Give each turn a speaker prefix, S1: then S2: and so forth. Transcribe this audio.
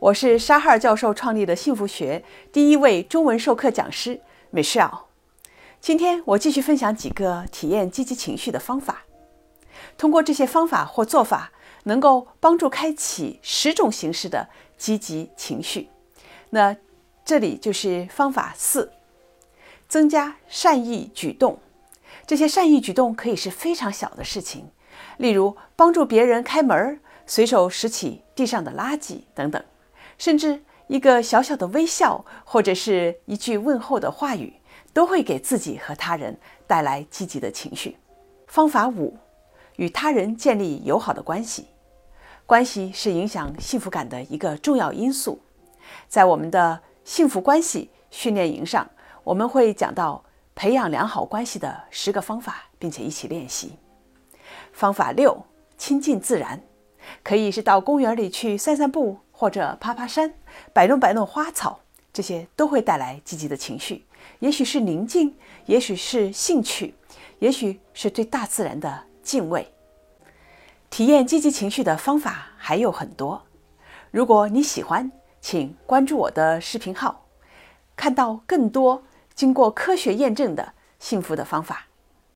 S1: 我是沙哈尔教授创立的幸福学第一位中文授课讲师 Michelle。今天我继续分享几个体验积极情绪的方法。通过这些方法或做法，能够帮助开启十种形式的积极情绪。那这里就是方法四：增加善意举动。这些善意举动可以是非常小的事情，例如帮助别人开门、随手拾起地上的垃圾等等。甚至一个小小的微笑，或者是一句问候的话语，都会给自己和他人带来积极的情绪。方法五：与他人建立友好的关系。关系是影响幸福感的一个重要因素。在我们的幸福关系训练营上，我们会讲到培养良好关系的十个方法，并且一起练习。方法六：亲近自然，可以是到公园里去散散步。或者爬爬山，摆弄摆弄花草，这些都会带来积极的情绪。也许是宁静，也许是兴趣，也许是对大自然的敬畏。体验积极情绪的方法还有很多。如果你喜欢，请关注我的视频号，看到更多经过科学验证的幸福的方法。